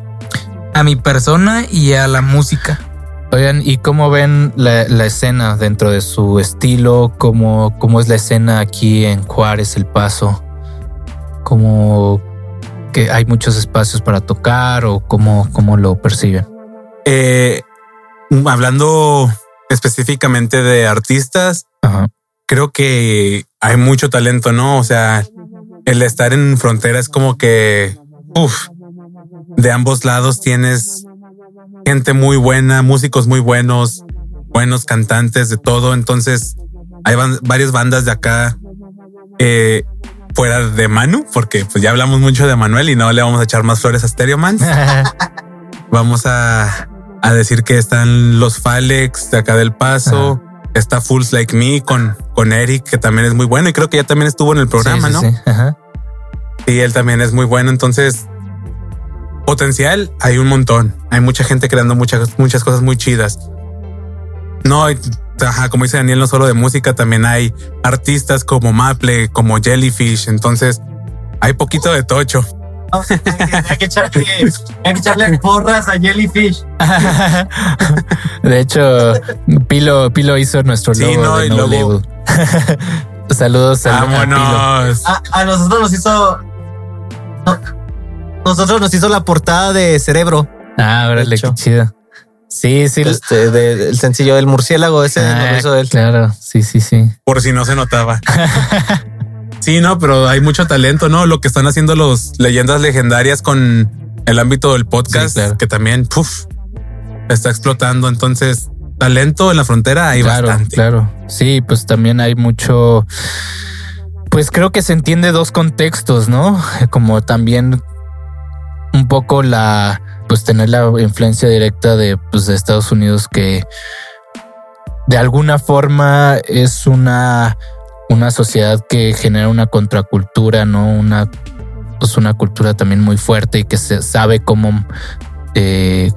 A mi persona y a la música. Oigan, ¿y cómo ven la, la escena dentro de su estilo? ¿Cómo, ¿Cómo es la escena aquí en Juárez, El Paso? ¿Cómo que hay muchos espacios para tocar o cómo, cómo lo perciben? Eh, hablando específicamente de artistas, Ajá. creo que hay mucho talento, ¿no? O sea, el estar en frontera es como que, uff, de ambos lados tienes gente muy buena, músicos muy buenos, buenos cantantes, de todo. Entonces, hay varias bandas de acá eh, fuera de Manu, porque pues ya hablamos mucho de Manuel y no le vamos a echar más flores a Stereo Man. Vamos a, a decir que están los Falex de acá del Paso. Está Fools Like Me con, con Eric, que también es muy bueno y creo que ya también estuvo en el programa, Sí, sí, ¿no? sí. Ajá. Y él también es muy bueno. Entonces, potencial hay un montón. Hay mucha gente creando muchas, muchas cosas muy chidas. No, ajá, como dice Daniel, no solo de música, también hay artistas como Maple, como Jellyfish. Entonces, hay poquito de tocho. Hay, que echarle, hay que echarle porras a Jellyfish. De hecho, Pilo, Pilo hizo nuestro Sí, logo no, de No Label. Saludos a, a Pilo. Vámonos. A, a nosotros nos hizo. no, nosotros nos hizo la portada de Cerebro. Ah, órale, qué chido. Sí, sí. Este, de- del sencillo del murciélago, ese Ah, lo hizo él. Claro, sí, sí, sí. Por si no se notaba. Sí, no, pero hay mucho talento, ¿no? Lo que están haciendo los leyendas legendarias con el ámbito del podcast, Sí, claro. que también, puf, está explotando. Entonces, talento en la frontera hay claro, bastante. claro. Sí, pues también hay mucho. Pues creo que se entiende dos contextos, ¿no? Como también un poco la, pues tener la influencia directa de, pues, de Estados Unidos que de alguna forma es una, una sociedad que genera una contracultura, ¿no? Una, pues una cultura también muy fuerte y que se sabe cómo, eh,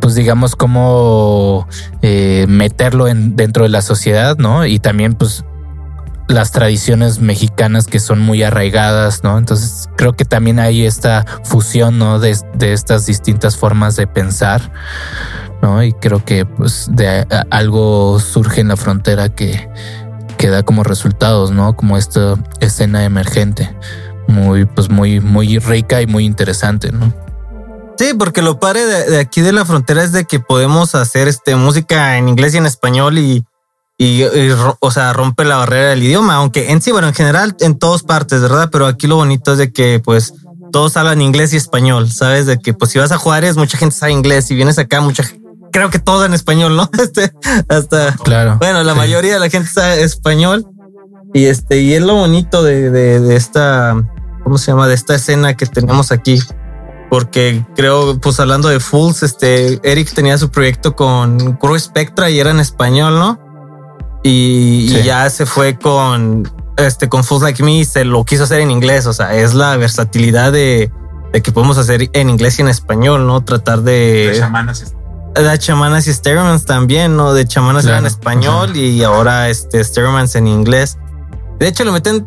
pues digamos, cómo eh, meterlo en, dentro de la sociedad, ¿no? Y también, pues, las tradiciones mexicanas que son muy arraigadas, ¿no? Entonces creo que también hay esta fusión, ¿no? De, de estas distintas formas de pensar, ¿no? Y creo que pues de algo surge en la frontera que, que da como resultados, ¿no? Como esta escena emergente, muy, pues muy, muy rica y muy interesante, ¿no? Sí, porque lo padre de, aquí de la frontera es de que podemos hacer este música en inglés y en español y, y, o sea, rompe la barrera del idioma, aunque en sí, bueno, en general en todas partes, ¿verdad? Pero aquí lo bonito es de que pues todos hablan inglés y español, ¿sabes? De que pues si vas a Juárez, mucha gente sabe inglés, si vienes acá, mucha gente, creo que todo en español, ¿no? Este, hasta, Claro. bueno, la Sí. mayoría de la gente sabe español y este, y es lo bonito de, de, de esta, ¿cómo se llama? De esta escena que tenemos aquí. Porque creo, pues hablando de Fools, este, Eric tenía su proyecto con Cruz Spectra y era en español, ¿no? Y, y Sí. ya se fue con, este, con Fools Like Me y se lo quiso hacer en inglés. O sea, es la versatilidad de, de que podemos hacer en inglés y en español, ¿no? Tratar de... De chamanas y Steremans también, ¿no? De chamanas Claro. español y ahora este Steremans en inglés. De hecho, lo meten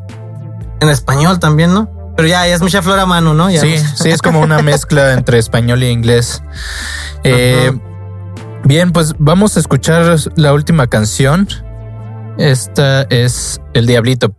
en español también, ¿no? Pero ya, ya es mucha flor a mano, ¿no? Ya Sí, sí, es como una mezcla entre español y inglés. Eh, bien, pues vamos a escuchar la última canción. Esta es El Diablito.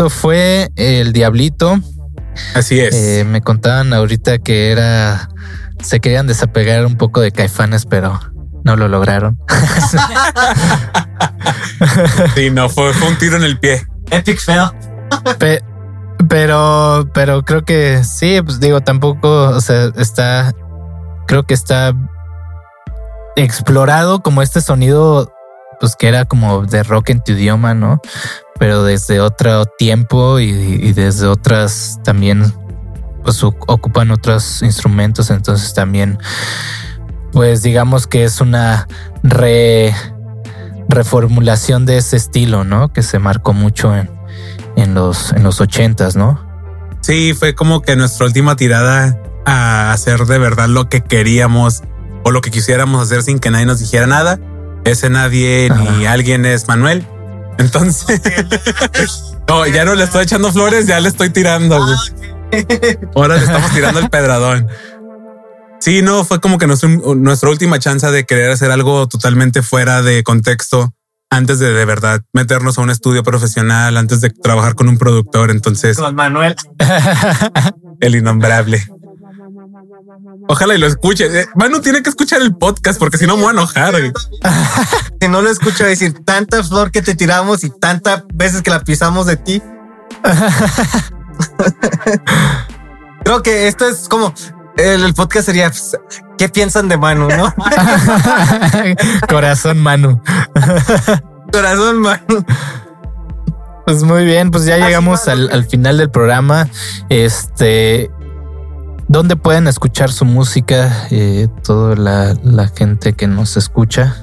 Esto fue El Diablito. Así es. Eh, me contaban ahorita que era. Se querían desapegar un poco de caifanes, pero no lo lograron. sí, no, fue, fue un tiro en el pie. Epic fail. Pe- pero, pero creo que sí, pues digo, tampoco, o sea, está, creo que está explorado como este sonido, pues que era como de rock en tu idioma, ¿no? Pero desde otro tiempo y, y desde otras también, pues ocupan otros instrumentos, entonces también, pues digamos que es una re, reformulación de ese estilo, ¿no? Que se marcó mucho en, en los, en los ochentas, ¿no? Sí, fue como que nuestra última tirada a hacer de verdad lo que queríamos o lo que quisiéramos hacer sin que nadie nos dijera nada. Ese nadie ni alguien es Manuel. Entonces, no, ya no le estoy echando flores, ya le estoy tirando. güey. Ahora le estamos tirando el pedradón. Sí, no, fue como que nuestra última chance de querer hacer algo totalmente fuera de contexto antes de de verdad meternos a un estudio profesional, antes de trabajar con un productor. Entonces, Con Manuel. el innombrable. Ojalá y lo escuche. Eh, Manu tiene que escuchar el podcast porque si no me voy a enojar. Si no lo escucho decir tanta flor que te tiramos y tantas veces que la pisamos de ti. Creo que esto es como el, el podcast sería pues, ¿qué piensan de Manu? No Corazón Manu. corazón Manu. Pues muy bien, pues ya llegamos al, al final del programa. Este, ¿dónde pueden escuchar su música? Eh, toda la, la gente que nos escucha.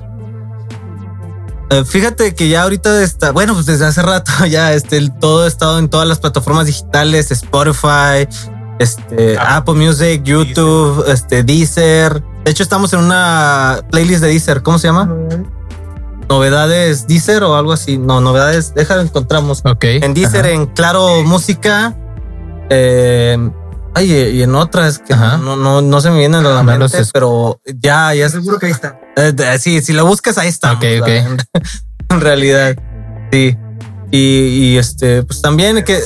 Eh, Fíjate que ya ahorita está, bueno, pues desde hace rato ya este, el- todo ha estado en todas las plataformas digitales, Spotify, este, Apple Music, YouTube, este, Deezer. De hecho, estamos en una playlist de Deezer. ¿Cómo se llama? Novedades Deezer o algo así. No, novedades, déjalo encontramos. Ok. En Deezer, Ajá. en Claro Música. Eh, ay, y en otras que no, no, no se me vienen a la mente, pero ya, ya seguro que ahí está. sí, si lo buscas, ahí está. Ok, ok. En, realidad, sí. Y, y, este, pues también que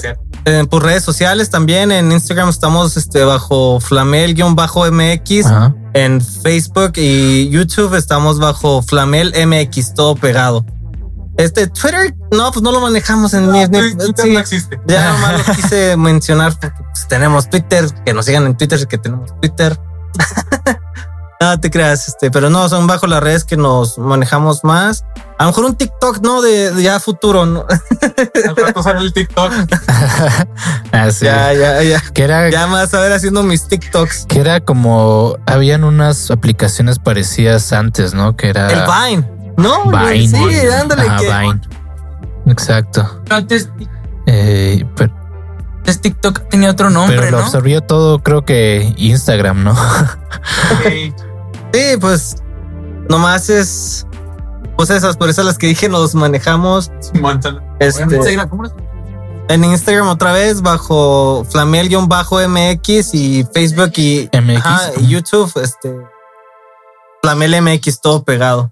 en por redes sociales también en Instagram estamos este bajo flamel-mx, en Facebook y YouTube estamos bajo flamel mx todo pegado. Este Twitter, no, pues no lo manejamos en mi. sí, existe. ya nomás lo quise mencionar porque pues, tenemos Twitter, que nos sigan en Twitter, que tenemos Twitter. no te creas, este, pero no, son bajo las redes que nos manejamos más. A lo mejor un TikTok, no, de, de ya futuro, ¿no? Al rato sale el TikTok. Así. Ya, ya, ya. Que era, Ya vas a ver haciendo mis TikToks. que era como habían unas aplicaciones parecidas antes, ¿no? Que era El Vine. No, Vine. sí, ándale. Ajá, que- Vine. Exacto. Antes, Eh, pero, antes TikTok tenía otro nombre, pero lo ¿no? absorbió todo, creo que Instagram, ¿no? Sí, pues nomás es. Pues esas, por eso las que dije nos manejamos. Este, Instagram, ¿cómo es? en Instagram otra vez bajo flamel-mx y Facebook y, MX. ajá, y YouTube, este Flamel MX todo pegado.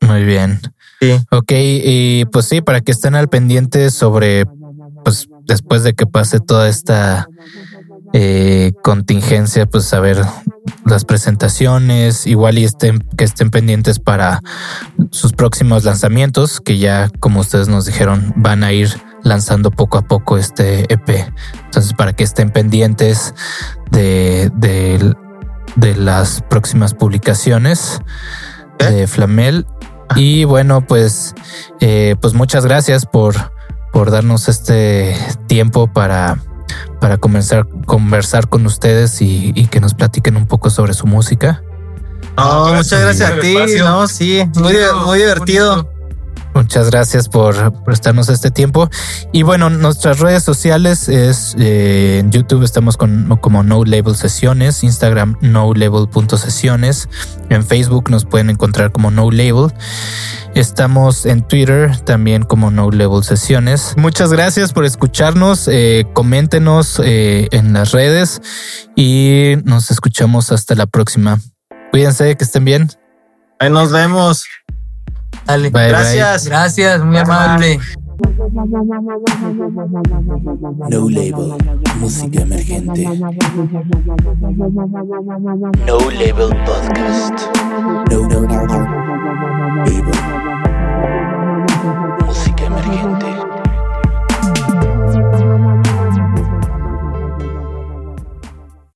Muy bien. Sí. Ok, y pues sí, para que estén al pendiente sobre, pues después de que pase toda esta eh, contingencia, pues saber las presentaciones, igual y estén, que estén pendientes para sus próximos lanzamientos, que ya, como ustedes nos dijeron, van a ir lanzando poco a poco este EP. Entonces, para que estén pendientes de, de, de las próximas publicaciones de Flamel. Y bueno, pues, eh, pues muchas gracias por, por darnos este tiempo para, para comenzar conversar con ustedes y, y que nos platiquen un poco sobre su música. No, gracias, muchas gracias a ti. No, sí, muy, muy divertido. Muchas gracias por prestarnos este tiempo. Y bueno, nuestras redes sociales es eh, en YouTube estamos con, como No Label Sesiones, Instagram No Label.sesiones, en Facebook nos pueden encontrar como No Label. Estamos en Twitter también como No Label Sesiones. Muchas gracias por escucharnos. eh, coméntenos eh, en las redes y nos escuchamos hasta la próxima. Cuídense, que estén bien. Ahí nos vemos. Dale. Bye, gracias. Bye. Gracias, muy amable. No Label, música emergente. No Label Podcast. No, no, no, no. Label.